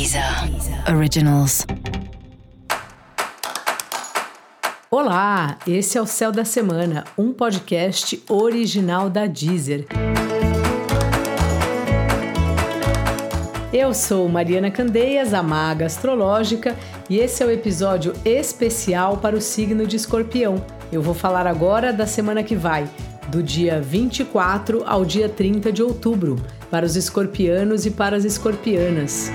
Deezer Originals. Olá, esse é o Céu da Semana, um podcast original da Deezer. Eu sou Mariana Candeias, a maga astrológica, e esse é o episódio especial para o signo de Escorpião. Eu vou falar agora da semana que vai, do dia 24 ao dia 30 de outubro, para os escorpianos e para as escorpianas.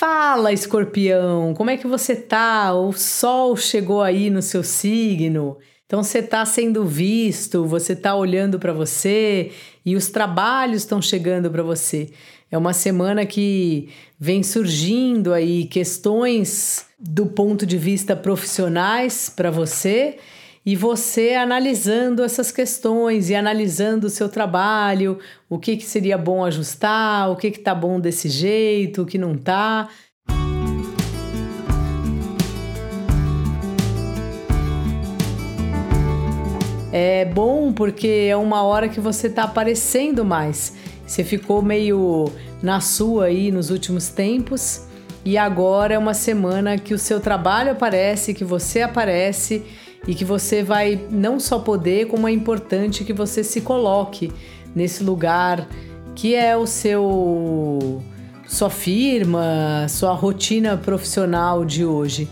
Fala, escorpião, como é que você tá? O sol chegou aí no seu signo. Então você está sendo visto, você está olhando para você e os trabalhos estão chegando para você. É uma semana que vem surgindo aí questões do ponto de vista profissionais para você e você analisando essas questões e analisando o seu trabalho, o que, que seria bom ajustar, o que está bom desse jeito, o que não está. É bom porque é uma hora que você está aparecendo mais. Você ficou meio na sua aí nos últimos tempos e agora é uma semana que o seu trabalho aparece, que você aparece e que você vai não só poder, como é importante que você se coloque nesse lugar que é o seu sua firma, sua rotina profissional de hoje.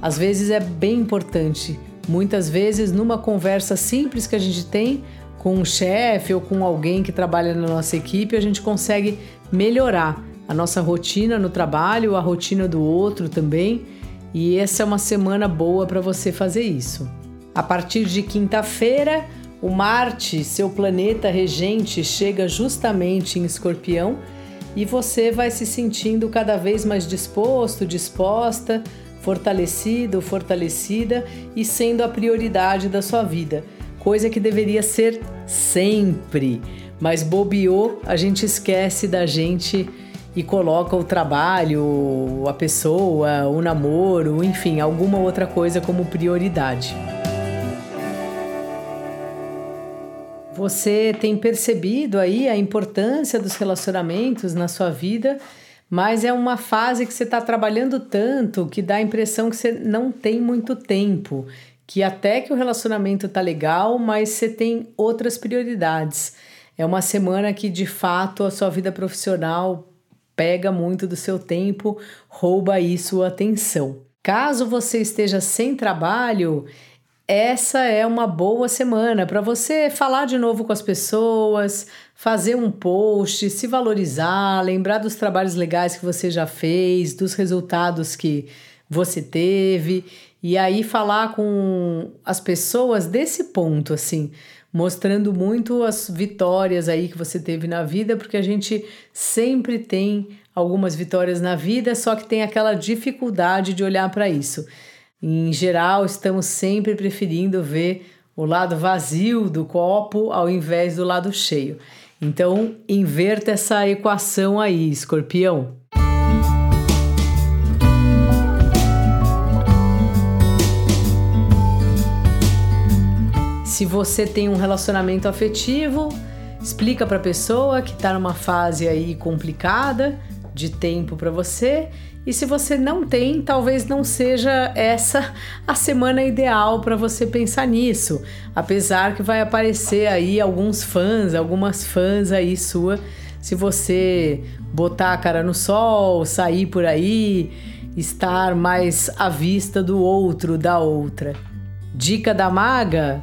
Às vezes é bem importante. Muitas vezes numa conversa simples que a gente tem com um chefe ou com alguém que trabalha na nossa equipe, a gente consegue melhorar a nossa rotina no trabalho, a rotina do outro também e essa é uma semana boa para você fazer isso. A partir de quinta-feira, o Marte, seu planeta regente, chega justamente em Escorpião e você vai se sentindo cada vez mais disposto, disposta, fortalecido, fortalecida e sendo a prioridade da sua vida, coisa que deveria ser sempre. Mas bobeou, a gente esquece da gente e coloca o trabalho, a pessoa, o namoro, enfim, alguma outra coisa como prioridade. Você tem percebido aí a importância dos relacionamentos na sua vida, mas é uma fase que você está trabalhando tanto que dá a impressão que você não tem muito tempo, que até que o relacionamento tá legal, mas você tem outras prioridades. É uma semana que de fato a sua vida profissional pega muito do seu tempo, rouba aí sua atenção. Caso você esteja sem trabalho, essa é uma boa semana para você falar de novo com as pessoas, fazer um post, se valorizar, lembrar dos trabalhos legais que você já fez, dos resultados que você teve e aí falar com as pessoas desse ponto assim mostrando muito as vitórias aí que você teve na vida, porque a gente sempre tem algumas vitórias na vida, só que tem aquela dificuldade de olhar para isso. Em geral, estamos sempre preferindo ver o lado vazio do copo ao invés do lado cheio. Então, inverta essa equação aí, escorpião. Se você tem um relacionamento afetivo, explica para a pessoa que está numa fase aí complicada de tempo para você. E se você não tem, talvez não seja essa a semana ideal para você pensar nisso. Apesar que vai aparecer aí alguns fãs, algumas fãs aí sua, se você botar a cara no sol, sair por aí, estar mais à vista do outro, da outra. Dica da maga: